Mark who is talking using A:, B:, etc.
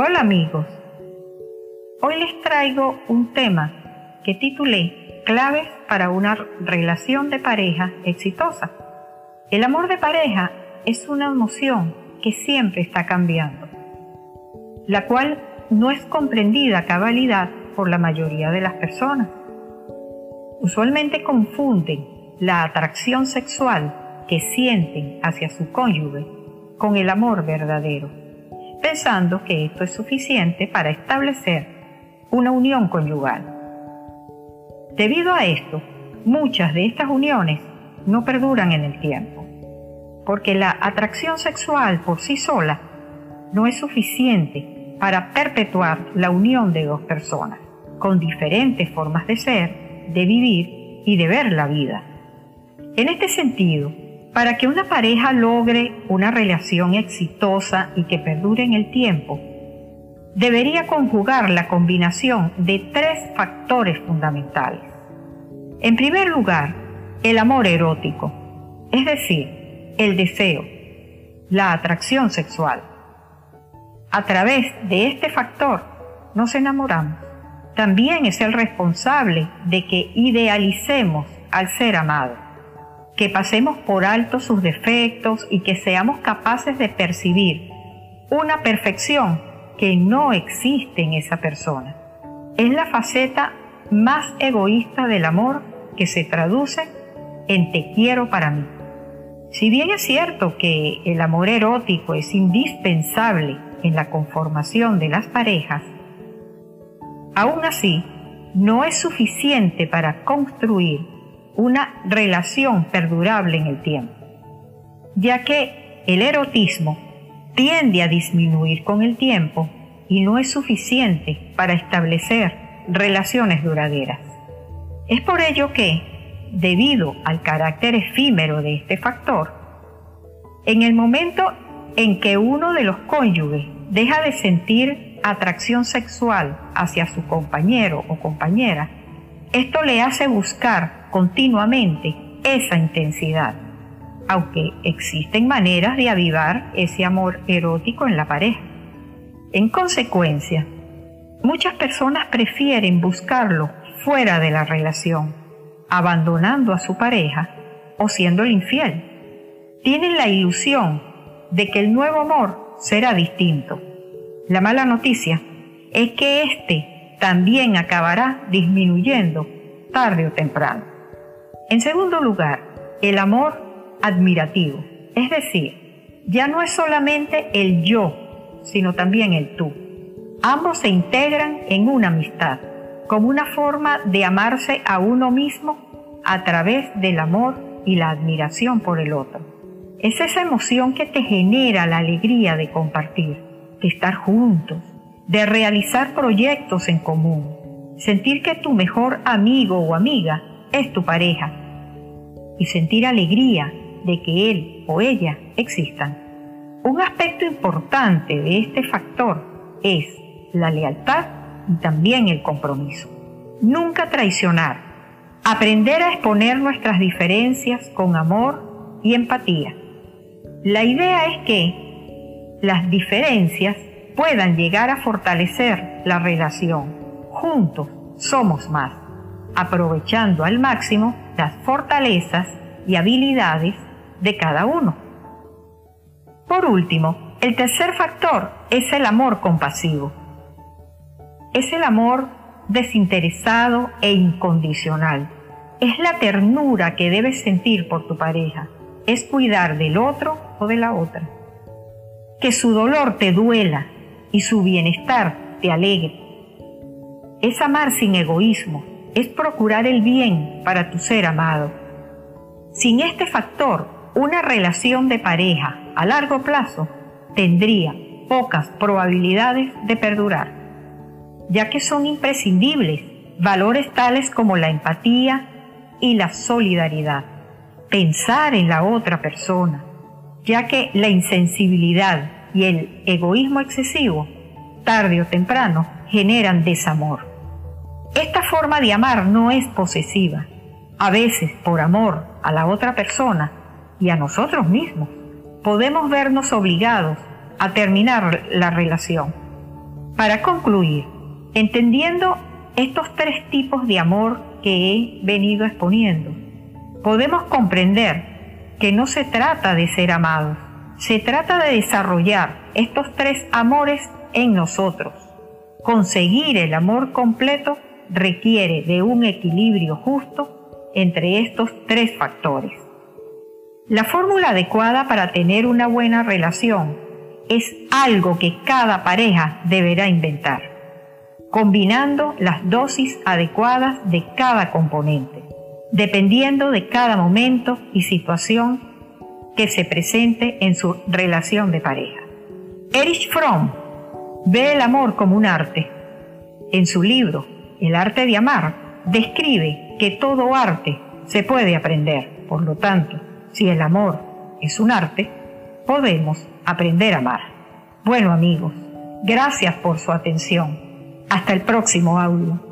A: Hola amigos, hoy les traigo un tema que titulé Claves para una relación de pareja exitosa. El amor de pareja es una emoción que siempre está cambiando, la cual no es comprendida cabalidad por la mayoría de las personas. Usualmente confunden la atracción sexual que sienten hacia su cónyuge con el amor verdadero pensando que esto es suficiente para establecer una unión conyugal. Debido a esto, muchas de estas uniones no perduran en el tiempo, porque la atracción sexual por sí sola no es suficiente para perpetuar la unión de dos personas, con diferentes formas de ser, de vivir y de ver la vida. En este sentido, para que una pareja logre una relación exitosa y que perdure en el tiempo, debería conjugar la combinación de tres factores fundamentales. En primer lugar, el amor erótico, es decir, el deseo, la atracción sexual. A través de este factor nos enamoramos. También es el responsable de que idealicemos al ser amado que pasemos por alto sus defectos y que seamos capaces de percibir una perfección que no existe en esa persona. Es la faceta más egoísta del amor que se traduce en te quiero para mí. Si bien es cierto que el amor erótico es indispensable en la conformación de las parejas, aún así no es suficiente para construir una relación perdurable en el tiempo, ya que el erotismo tiende a disminuir con el tiempo y no es suficiente para establecer relaciones duraderas. Es por ello que, debido al carácter efímero de este factor, en el momento en que uno de los cónyuges deja de sentir atracción sexual hacia su compañero o compañera, esto le hace buscar continuamente esa intensidad, aunque existen maneras de avivar ese amor erótico en la pareja. En consecuencia, muchas personas prefieren buscarlo fuera de la relación, abandonando a su pareja o siendo el infiel. Tienen la ilusión de que el nuevo amor será distinto. La mala noticia es que éste también acabará disminuyendo tarde o temprano. En segundo lugar, el amor admirativo, es decir, ya no es solamente el yo, sino también el tú. Ambos se integran en una amistad, como una forma de amarse a uno mismo a través del amor y la admiración por el otro. Es esa emoción que te genera la alegría de compartir, de estar juntos, de realizar proyectos en común, sentir que tu mejor amigo o amiga es tu pareja y sentir alegría de que él o ella existan. Un aspecto importante de este factor es la lealtad y también el compromiso. Nunca traicionar. Aprender a exponer nuestras diferencias con amor y empatía. La idea es que las diferencias puedan llegar a fortalecer la relación. Juntos somos más aprovechando al máximo las fortalezas y habilidades de cada uno. Por último, el tercer factor es el amor compasivo. Es el amor desinteresado e incondicional. Es la ternura que debes sentir por tu pareja. Es cuidar del otro o de la otra. Que su dolor te duela y su bienestar te alegre. Es amar sin egoísmo, es procurar el bien para tu ser amado. Sin este factor, una relación de pareja a largo plazo tendría pocas probabilidades de perdurar, ya que son imprescindibles valores tales como la empatía y la solidaridad, pensar en la otra persona, ya que la insensibilidad y el egoísmo excesivo, tarde o temprano, generan desamor. Esta forma de amar no es posesiva. A veces, por amor a la otra persona y a nosotros mismos, podemos vernos obligados a terminar la relación. Para concluir, entendiendo estos tres tipos de amor que he venido exponiendo, podemos comprender que no se trata de ser amados, se trata de desarrollar estos tres amores en nosotros. Conseguir el amor completo requiere de un equilibrio justo entre estos tres factores. La fórmula adecuada para tener una buena relación es algo que cada pareja deberá inventar, combinando las dosis adecuadas de cada componente, dependiendo de cada momento y situación que se presente en su relación de pareja. Erich Fromm ve el amor como un arte. En su libro El arte de amar, describe que todo arte se puede aprender. Por lo tanto, si el amor es un arte, podemos aprender a amar. Bueno amigos, gracias por su atención. Hasta el próximo audio.